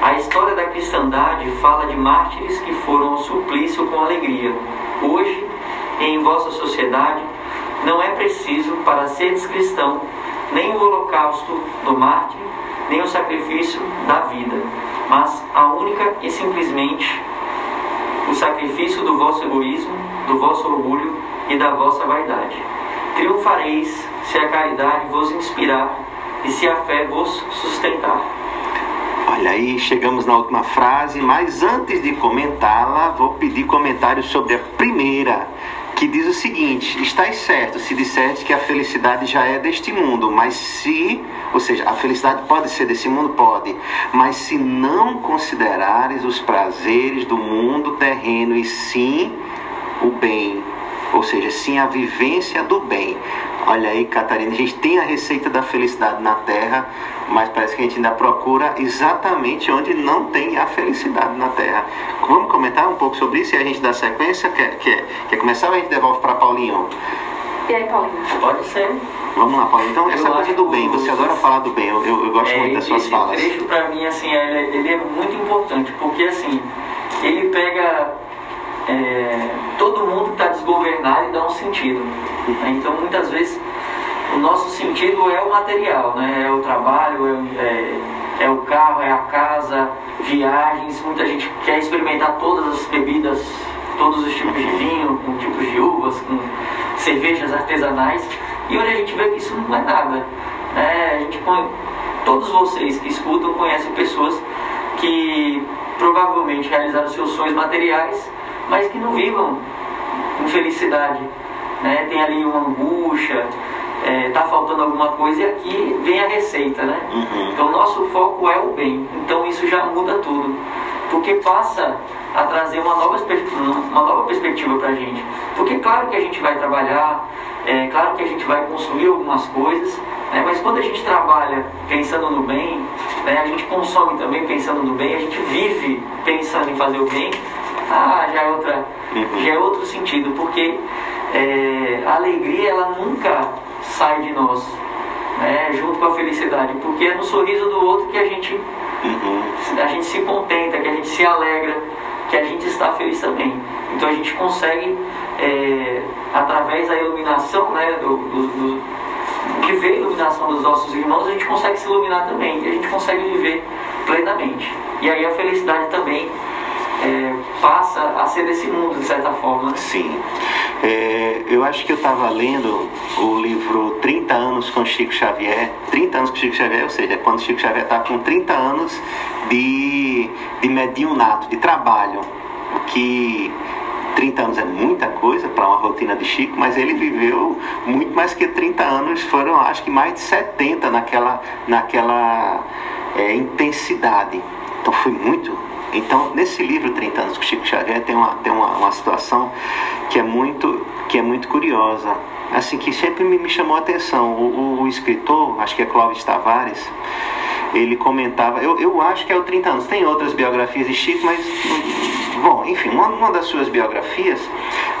A história da cristandade fala de mártires que foram ao suplício com alegria. Hoje, em vossa sociedade, não é preciso, para seres cristão, nem o holocausto do mártir, nem o sacrifício da vida, mas a única e simplesmente o sacrifício do vosso egoísmo, do vosso orgulho e da vossa vaidade. Triunfareis se a caridade vos inspirar e se a fé vos sustentar. Olha aí, chegamos na última frase, mas antes de comentá-la, vou pedir comentários sobre a primeira, que diz o seguinte: Estás certo se disseres que a felicidade já é deste mundo, mas se, ou seja, a felicidade pode ser desse mundo? Pode, mas se não considerares os prazeres do mundo terreno e sim o bem, ou seja, sim a vivência do bem. Olha aí, Catarina, a gente tem a receita da felicidade na terra, mas parece que a gente ainda procura exatamente onde não tem a felicidade na terra. Vamos comentar um pouco sobre isso e a gente dá sequência? Quer, quer, quer começar ou a gente devolve para Paulinho? E aí, Paulinho? Pode ser. Vamos lá, Paulinho. Então, essa Eu coisa acho do bem, que você os- adora falar do bem, eu, eu, eu gosto É, muito das suas esse falas. trecho para mim assim ele, ele é muito importante porque assim ele pega é, todo mundo está desgovernado e dá um sentido né? então muitas vezes o nosso sentido é o material né é o trabalho é, é, é o carro é a casa viagens muita gente quer experimentar todas as bebidas todos os tipos de vinho com tipos de uvas com cervejas artesanais e hoje a gente vê que isso não é nada né? a gente todos vocês que escutam conhecem pessoas que provavelmente realizaram seus sonhos materiais, mas que não vivam com felicidade. Né? Tem ali uma angústia, está faltando alguma coisa e aqui vem a receita. Né? Uhum. Então, nosso foco é o bem. Então, isso já muda tudo. Porque passa a trazer uma nova, uma nova perspectiva para a gente. Porque, claro que a gente vai trabalhar, é claro que a gente vai consumir algumas coisas, né? mas quando a gente trabalha pensando no bem, né? a gente consome também pensando no bem, a gente vive pensando em fazer o bem, ah, já é, outra, já é outro sentido. Porque é, a alegria, ela nunca sai de nós. Né, junto com a felicidade, porque é no sorriso do outro que a gente Uhum. a gente se contenta, que a gente se alegra, que a gente está feliz também. Então a gente consegue, é, através da iluminação, né, do, do, do- que vê a iluminação dos nossos irmãos, a gente consegue se iluminar também e a gente consegue viver plenamente. E aí a felicidade também é, passa a ser desse mundo, de certa forma. né? Sim. É, eu acho que eu estava lendo o livro 30 anos com Chico Xavier. 30 anos com Chico Xavier, ou seja, quando Chico Xavier está com 30 anos de, de mediunato, de trabalho. O que 30 anos é muita coisa para uma rotina de Chico, mas ele viveu muito mais que 30 anos, foram acho que mais de 70 naquela, naquela é, intensidade. Então foi muito. Então, nesse livro 30 anos com Chico Xavier tem uma, tem uma, uma situação que é muito que é muito curiosa, assim que sempre me, me chamou a atenção. O, o- o escritor, acho que é Clóvis Tavares, ele comentava, eu, eu acho que é o 30 anos, tem outras biografias de Chico, mas, bom, enfim, uma, uma das suas biografias,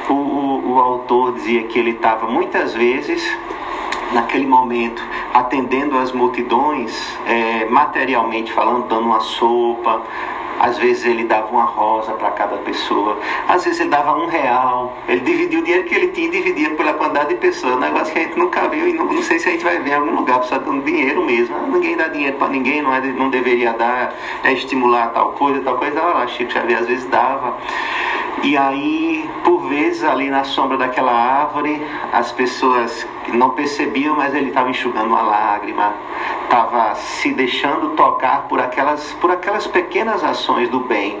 o, o, o autor dizia que ele estava muitas vezes naquele momento atendendo as multidões, é, materialmente falando, dando uma sopa, Às vezes ele dava uma rosa para cada pessoa, às vezes ele dava um real. Ele dividia o dinheiro que ele tinha e dividia pela quantidade de pessoas. Um negócio que a gente nunca viu e não, não sei se a gente vai ver em algum lugar, só dando dinheiro mesmo. Ah, ninguém dá dinheiro para ninguém, não, é, não deveria dar, é estimular tal coisa, tal coisa. Olha lá, Chico Xavier às vezes dava. E aí, por vezes, ali na sombra daquela árvore, as pessoas não percebiam, mas ele estava enxugando uma lágrima, estava se deixando tocar por aquelas, por aquelas pequenas ações do bem.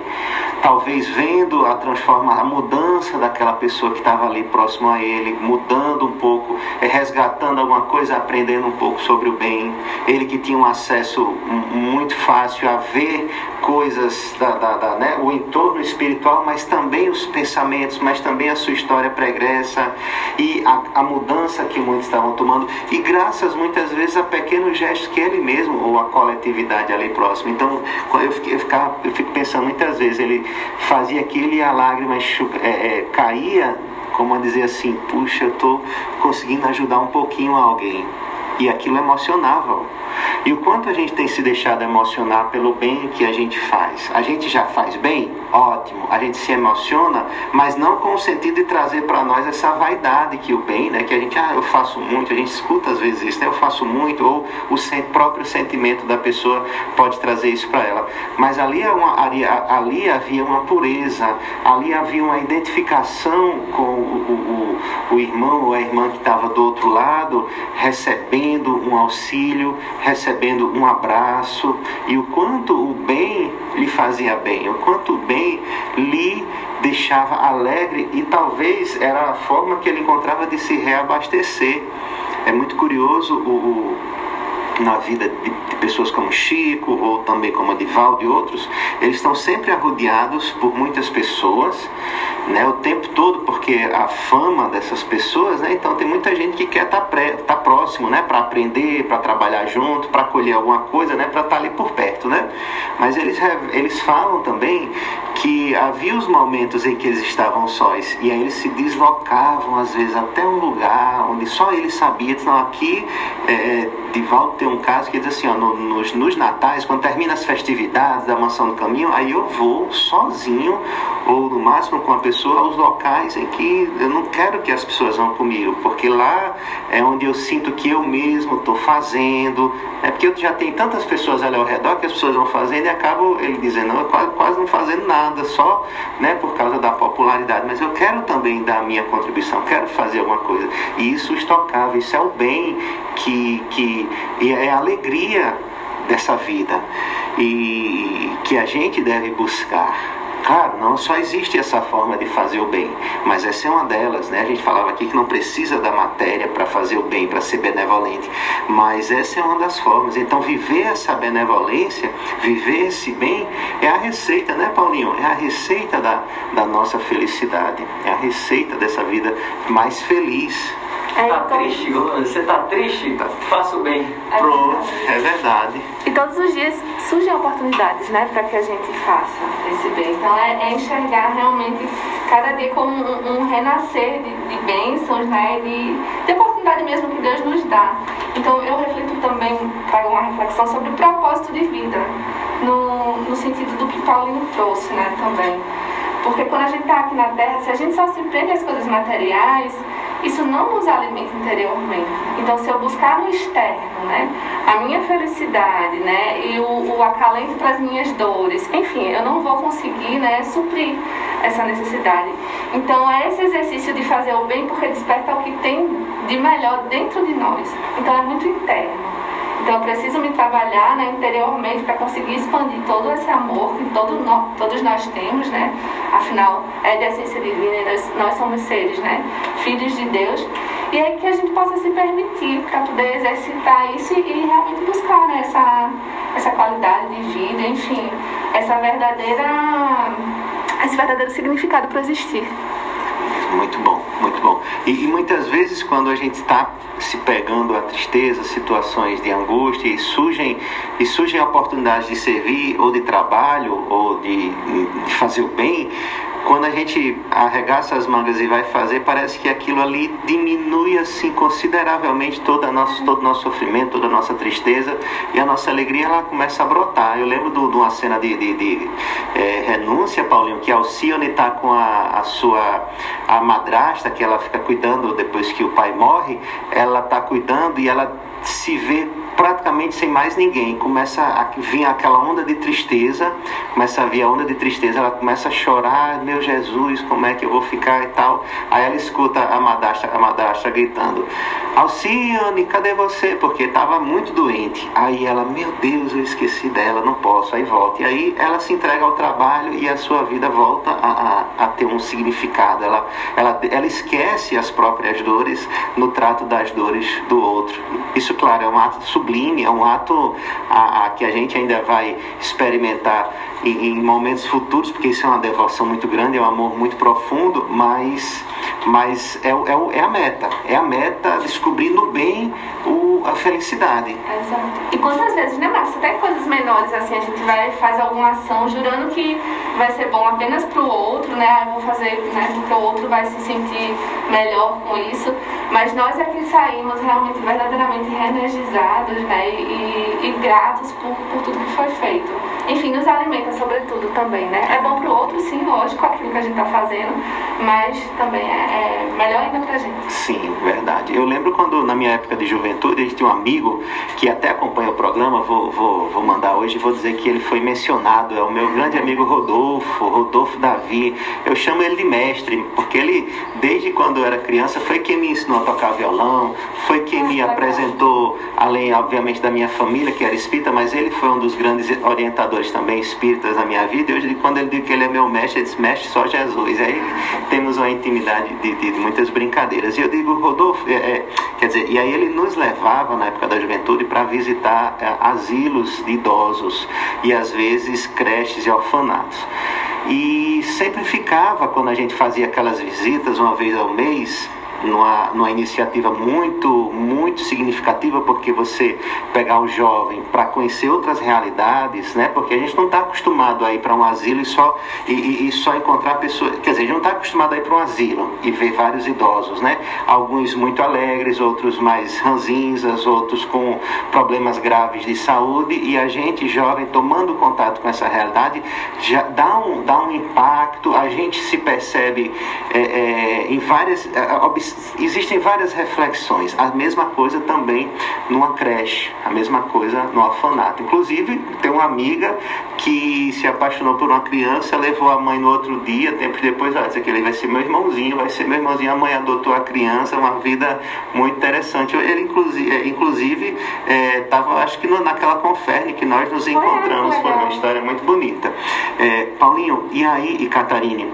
Talvez vendo a transforma, a mudança daquela pessoa que estava ali próximo a ele, mudando um pouco, eh, resgatando alguma coisa, aprendendo um pouco sobre o bem. Ele que tinha um acesso muito fácil a ver coisas, da, da, da né, o entorno espiritual, mas também os pensamentos, mas também a sua história pregressa e a, a mudança que estavam tomando. E graças muitas vezes a pequenos gestos que ele mesmo ou a coletividade ali próximo. Então, eu, eu, ficava, eu fico pensando muitas vezes, ele fazia aquilo e a lágrima é, é, caía, como a dizer assim, puxa, eu estou conseguindo ajudar um pouquinho alguém. E aquilo emocionava. E o quanto a gente tem se deixado emocionar pelo bem que a gente faz. A gente já faz bem? Ótimo. A gente se emociona, mas não com o sentido de trazer para nós essa vaidade que o bem, né? Que a gente, ah, eu faço muito, a gente escuta às vezes isso, né? Eu faço muito, ou o próprio sentimento da pessoa pode trazer isso para ela. Mas ali, é uma, ali, ali, havia uma pureza, ali havia uma identificação com o, o, o irmão ou a irmã que estava do outro lado, recebendo um auxílio, recebendo um abraço e o quanto o bem lhe fazia bem, o quanto o bem lhe deixava alegre e talvez era a forma que ele encontrava de se reabastecer. É muito curioso o, o na vida de, de, pessoas como Chico ou também como Adivaldo e outros, eles estão sempre arrodeados por muitas pessoas, né, o tempo todo, porque a fama dessas pessoas, né, então tem muita gente que quer estar tá, tá próximo, né, para aprender, para trabalhar junto, para colher alguma coisa, né, para estar tá ali por perto, né. Mas eles eles falam também que havia os momentos em que eles estavam sós e aí eles se deslocavam às vezes até um lugar onde só eles sabiam, não aqui é, Divaldo tem um caso que diz assim, ó, no, nos, nos natais, quando termina as festividades da mansão do caminho, aí eu vou sozinho, ou no máximo com a pessoa, aos locais em que eu não quero que as pessoas vão comigo, porque lá é onde eu sinto que eu mesmo estou fazendo, é porque eu já tenho tantas pessoas ali ao redor que as pessoas vão fazendo e acabo ele dizendo, não, eu quase, quase não fazendo nada, só né, por causa da popularidade, mas eu quero também dar a minha contribuição, quero fazer alguma coisa. E isso estocava, isso é o bem que, que é a alegria dessa vida e que a gente deve buscar. Claro, não só existe essa forma de fazer o bem, mas essa é uma delas, né? A gente falava aqui que não precisa da matéria para fazer o bem, para ser benevolente, mas essa é uma das formas. Então, viver essa benevolência, viver esse bem, é a receita, né, Paulinho? É a receita da, da nossa felicidade, é a receita dessa vida mais feliz. É, tá então... triste, você tá triste? Faça o bem. É Pronto, é verdade. E todos os dias surgem oportunidades, né, para que a gente faça esse bem. Então é, é enxergar realmente cada dia como um, um renascer de, de, bênçãos, né, de, de oportunidade mesmo que Deus nos dá. Então eu reflito também, trago uma reflexão sobre o propósito de vida, no, no sentido do que Paulinho trouxe, né, também. Porque quando a gente está aqui na Terra, se a gente só se prende às coisas materiais, isso não nos alimenta interiormente. Então, se eu buscar no externo, né, a minha felicidade, né, e o, o acalento para as minhas dores, enfim, eu não vou conseguir, né, suprir essa necessidade. Então, é esse exercício de fazer o bem porque desperta o que tem de melhor dentro de nós. Então, é muito interno. Então eu preciso me trabalhar né, interiormente para conseguir expandir todo esse amor que todo no, todos nós temos, né? Afinal, é de essência divina nós, nós somos seres, né? Filhos de Deus. E é que a gente possa se permitir para poder exercitar isso e, e realmente buscar né, essa, essa qualidade de vida, enfim, essa verdadeira, esse verdadeiro significado para existir. Muito bom, muito bom. E, e muitas vezes quando a gente está se pegando a tristeza, situações de angústia e surgem e surgem oportunidades de servir ou de trabalho ou de, de fazer o bem, quando a gente arregaça as mangas e vai fazer, parece que aquilo ali diminui assim consideravelmente todo, nosso, todo o nosso sofrimento, toda a nossa tristeza e a nossa alegria ela começa a brotar. Eu lembro de uma cena de, de, de é, renúncia, Paulinho, que Alcione está com a, a sua a madrasta, que ela fica cuidando depois que o pai morre, ela está cuidando e ela se vê praticamente sem mais ninguém. Começa a vir aquela onda de tristeza, começa a vir a onda de tristeza, ela começa a chorar, meu Jesus, como é que eu vou ficar e tal. Aí ela escuta a madrasta, a madrasta gritando, Alcione, cadê você? Porque estava muito doente. Aí ela, meu Deus, eu esqueci dela, não posso, aí volta. E aí ela se entrega ao trabalho e a sua vida volta a, a, a ter um significado. Ela, ela, ela esquece as próprias dores no trato das dores do outro. Isso, claro, é um ato sublime, é um ato a, a que a gente ainda vai experimentar em, momentos futuros, porque isso é uma devoção muito grande, é um amor muito profundo, mas, mas é, é, é a meta, é a meta descobrindo bem o, a felicidade. Exato. E quantas vezes, né, Marcos? Até coisas menores, assim, a gente vai faz alguma ação jurando que vai ser bom apenas para o outro, né? Ah, vou fazer, né, porque o outro vai se sentir melhor com isso. Mas nós é que saímos realmente verdadeiramente reenergizados, né? E, e gratos por, por tudo que foi feito. Enfim, nos alimenta sobretudo também, né? É bom para o outro, sim, lógico, aquilo que a gente está fazendo, mas também é, é melhor ainda para a gente. Sim, verdade. Eu lembro quando, na minha época de juventude, a gente tinha um amigo que até acompanha o programa, vou, vou, vou mandar hoje, vou dizer que ele foi mencionado, é o meu grande amigo Rodolfo, Rodolfo Davi. Eu chamo ele de mestre, porque ele, desde quando eu era criança, foi quem me ensinou a tocar violão, foi quem me apresentou, além, obviamente, da minha família, que era espírita, mas ele foi um dos grandes orientadores também espíritas na minha vida. E hoje, quando ele diz que ele é meu mestre, ele diz: Mestre só Jesus. Aí temos uma intimidade de, de, de muitas brincadeiras. E eu digo, Rodolfo, é, é, quer dizer, e aí ele nos levava na época da juventude para visitar é, asilos de idosos e às vezes creches e orfanatos. E sempre ficava, quando a gente fazia aquelas visitas uma vez ao mês, numa, numa iniciativa muito, muito significativa, porque você pegar o jovem para conhecer outras realidades, né? Porque a gente não está acostumado a ir para um asilo e só, e, e, só encontrar pessoas. Quer dizer, a gente não está acostumado a ir para um asilo e ver vários idosos, né? Alguns muito alegres, outros mais ranzinzas, outros com problemas graves de saúde, e a gente, jovem, tomando contato com essa realidade, já dá um, dá um impacto, a gente se percebe é, é, em várias. É, existem várias reflexões. A mesma coisa também numa creche, a mesma coisa no orfanato. Inclusive, tem uma amiga que se apaixonou por uma criança, levou a mãe no outro dia, tempos depois, ela disse que ele vai ser meu irmãozinho, vai ser meu irmãozinho. A mãe adotou a criança, uma vida muito interessante. Ele, inclusive, inclusive estava, é, acho que naquela conferne que nós nos encontramos. Foi uma história muito bonita. É, Paulinho, e aí, e Catarine?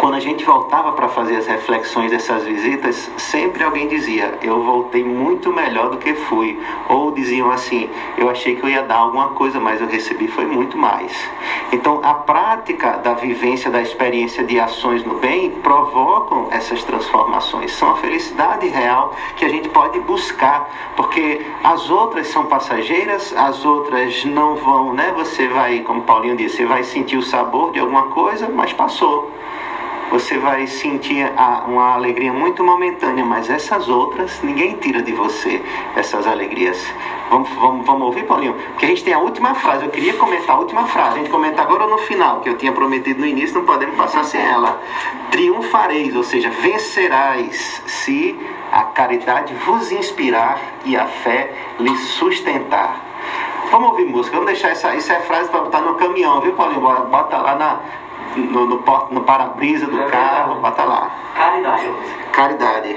Quando a gente voltava para fazer as reflexões dessas visitas, sempre alguém dizia: Eu voltei muito melhor do que fui. Ou diziam assim: Eu achei que eu ia dar alguma coisa, mas eu recebi foi muito mais. Então, a prática da vivência, da experiência de ações no bem provocam essas transformações. São a felicidade real que a gente pode buscar, porque as outras são passageiras, as outras não vão, né? Você vai, como Paulinho disse, você vai sentir o sabor de alguma coisa, mas passou você vai sentir uma alegria muito momentânea, mas essas outras, ninguém tira de você essas alegrias. Vamos, vamos, vamos ouvir, Paulinho? Porque a gente tem a última frase, eu queria comentar a última frase, a gente comenta agora no final, que eu tinha prometido no início, não podemos passar sem ela. Triunfareis, ou seja, vencerás se a caridade vos inspirar e a fé lhe sustentar. Vamos ouvir música, vamos deixar essa, essa é frase para botar no caminhão, viu, Paulinho? Bota lá na, no, no, no para-brisa do é carro, bota lá. Caridade. Caridade.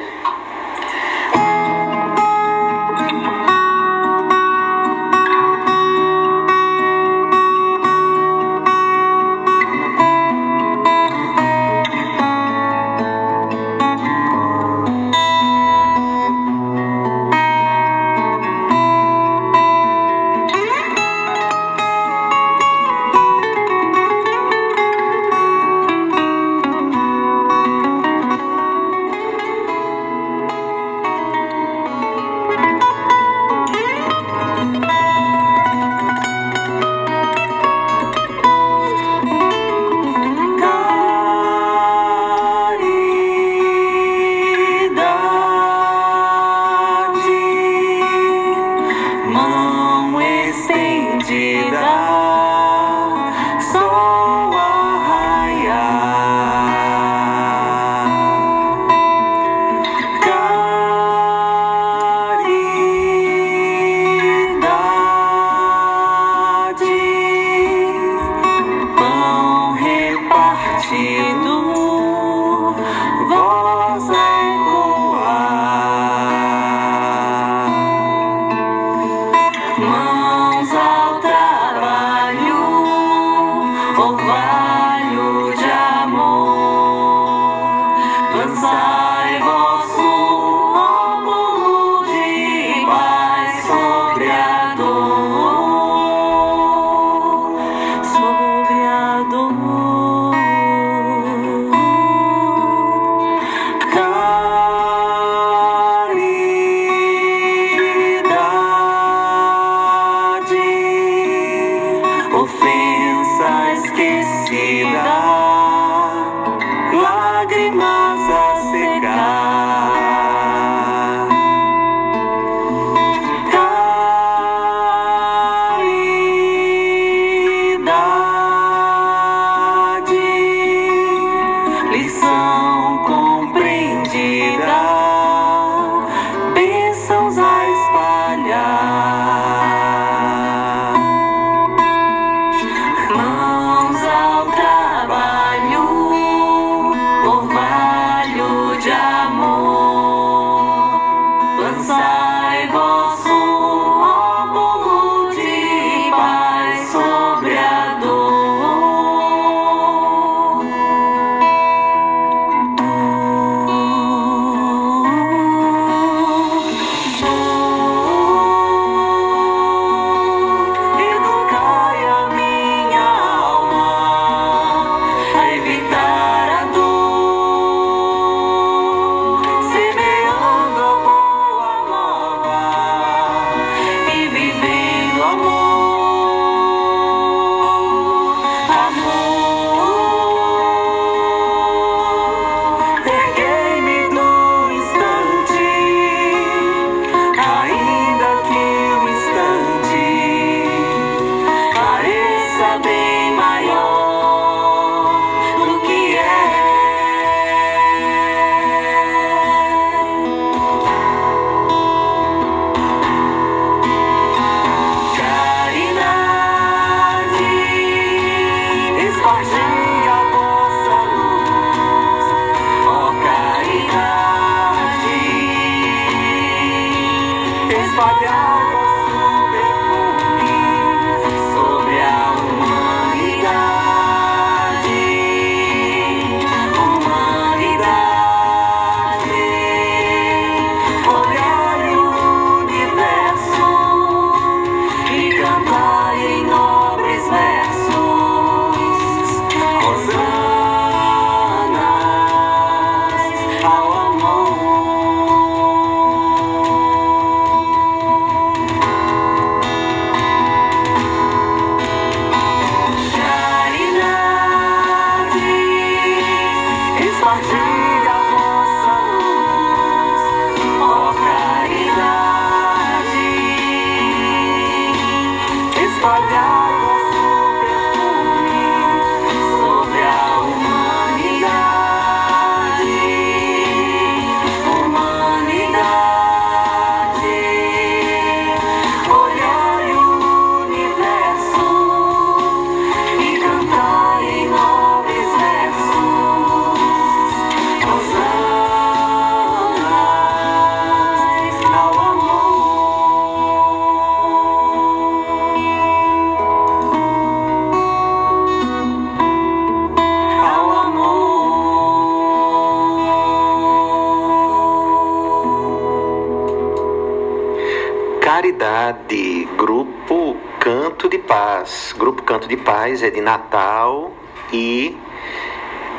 Amor. Caridade, grupo Canto de Paz. Grupo Canto de Paz é de Natal e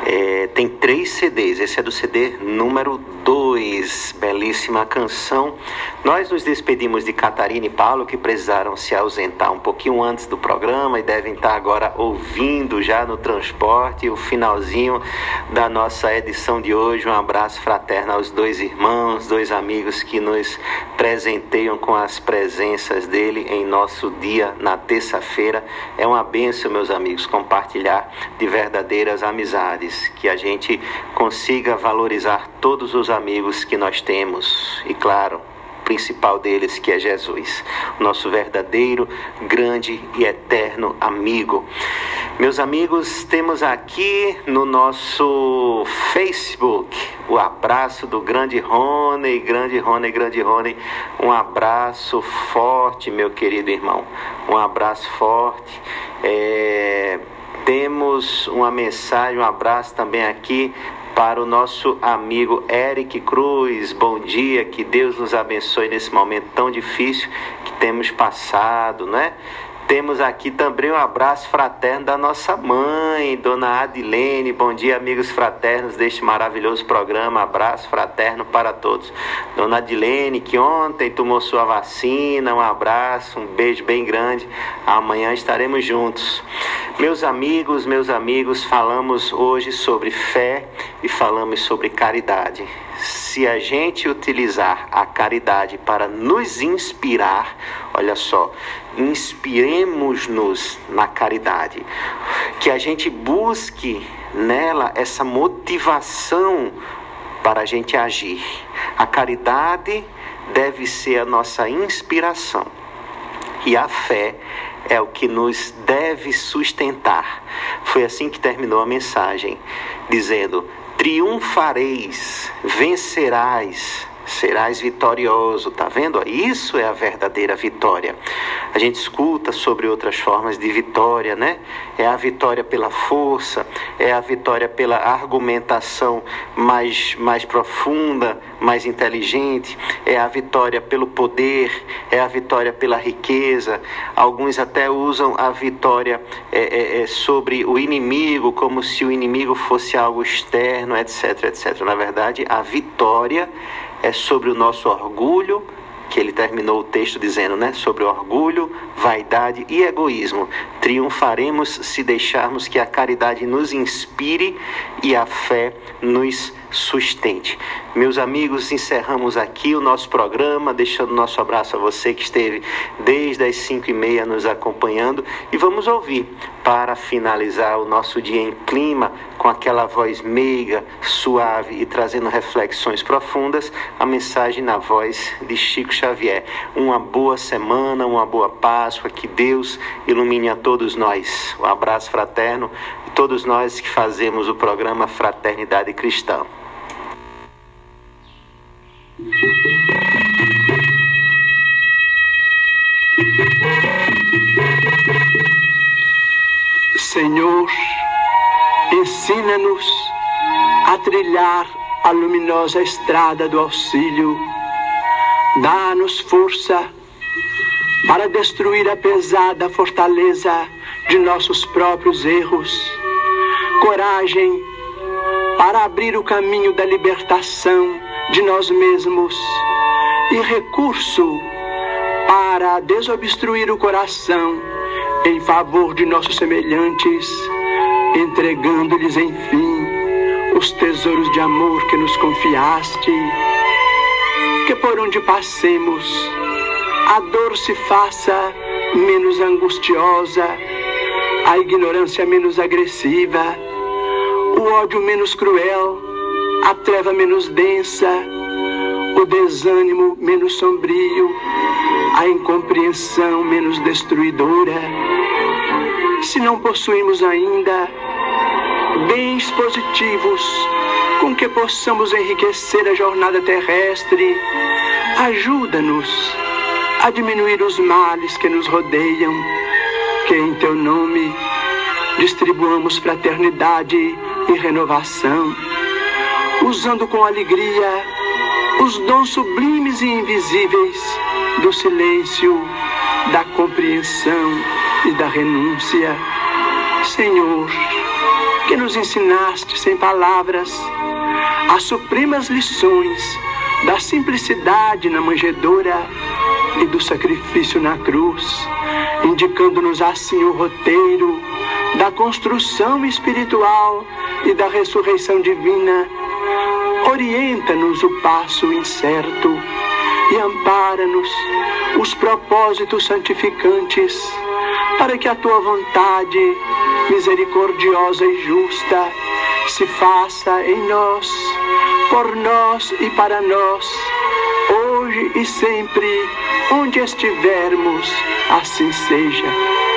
é, tem três CDs. Esse é do CD número 2. Belíssima canção. Nós nos despedimos de Catarina e Paulo, que precisaram se ausentar um pouquinho antes do programa e devem estar agora ouvindo já no transporte o finalzinho da nossa edição de hoje. Um abraço fraterno aos dois irmãos, dois amigos que nos presenteiam com as presenças dele em nosso dia na terça-feira. É uma benção, meus amigos, compartilhar de verdadeiras amizades, que a gente consiga valorizar todos os amigos que nós temos e, claro, principal deles, que é Jesus, nosso verdadeiro, grande e eterno amigo. Meus amigos, temos aqui no nosso Facebook o abraço do grande Rony, grande Rony, grande Rony. Um abraço forte, meu querido irmão. Um abraço forte. É, temos uma mensagem, um abraço também aqui para o nosso amigo Eric Cruz. Bom dia, que Deus nos abençoe nesse momento tão difícil que temos passado, né? Temos aqui também um abraço fraterno da nossa mãe, Dona Adilene. Bom dia, amigos fraternos deste maravilhoso programa. Abraço fraterno para todos. Dona Adilene, que ontem tomou sua vacina. Um abraço, um beijo bem grande. Amanhã estaremos juntos. Meus amigos, meus amigos, falamos hoje sobre fé e falamos sobre caridade se a gente utilizar a caridade para nos inspirar, olha só, inspiremos-nos na caridade, que a gente busque nela essa motivação para a gente agir. A caridade deve ser a nossa inspiração e a fé é o que nos deve sustentar. Foi assim que terminou a mensagem, dizendo: triunfareis, vencerás serás vitorioso, tá vendo? Isso é a verdadeira vitória. A gente escuta sobre outras formas de vitória, né? É a vitória pela força, é a vitória pela argumentação mais, mais profunda, mais inteligente, é a vitória pelo poder, é a vitória pela riqueza. Alguns até usam a vitória é, é, é sobre o inimigo, como se o inimigo fosse algo externo, etc, etc. Na verdade, a vitória é sobre o nosso orgulho, que ele terminou o texto dizendo, né? Sobre orgulho, vaidade e egoísmo. Triunfaremos se deixarmos que a caridade nos inspire e a fé nos sustente. Meus amigos, encerramos aqui o nosso programa, deixando nosso abraço a você que esteve desde as 5 e meia nos acompanhando e vamos ouvir para finalizar o nosso dia em clima com aquela voz meiga, suave e trazendo reflexões profundas, a mensagem na voz de Chico Xavier. Uma boa semana, uma boa Páscoa, que Deus ilumine a todos nós. Um abraço fraterno todos nós que fazemos o programa Fraternidade Cristã. Senhor, ensina-nos a trilhar a luminosa estrada do auxílio. Dá-nos força para destruir a pesada fortaleza de nossos próprios erros. Coragem para abrir o caminho da libertação de nós mesmos e recurso para desobstruir o coração em favor de nossos semelhantes, entregando-lhes, enfim, os tesouros de amor que nos confiaste. Que por onde passemos, a dor se faça menos angustiosa, a ignorância menos agressiva, o ódio menos cruel a treva menos densa, o desânimo menos sombrio, a incompreensão menos destruidora. Se não possuímos ainda bens positivos com que possamos enriquecer a jornada terrestre, ajuda-nos a diminuir os males que nos rodeiam, que em teu nome distribuamos fraternidade e renovação usando com alegria os dons sublimes e invisíveis do silêncio, da compreensão e da renúncia. Senhor, que nos ensinaste sem palavras as supremas lições da simplicidade na manjedoura e do sacrifício na cruz, indicando-nos assim o roteiro da construção espiritual e da ressurreição divina Orienta-nos o passo incerto e ampara-nos os propósitos santificantes, para que a tua vontade, misericordiosa e justa, se faça em nós, por nós e para nós, hoje e sempre, onde estivermos, assim seja.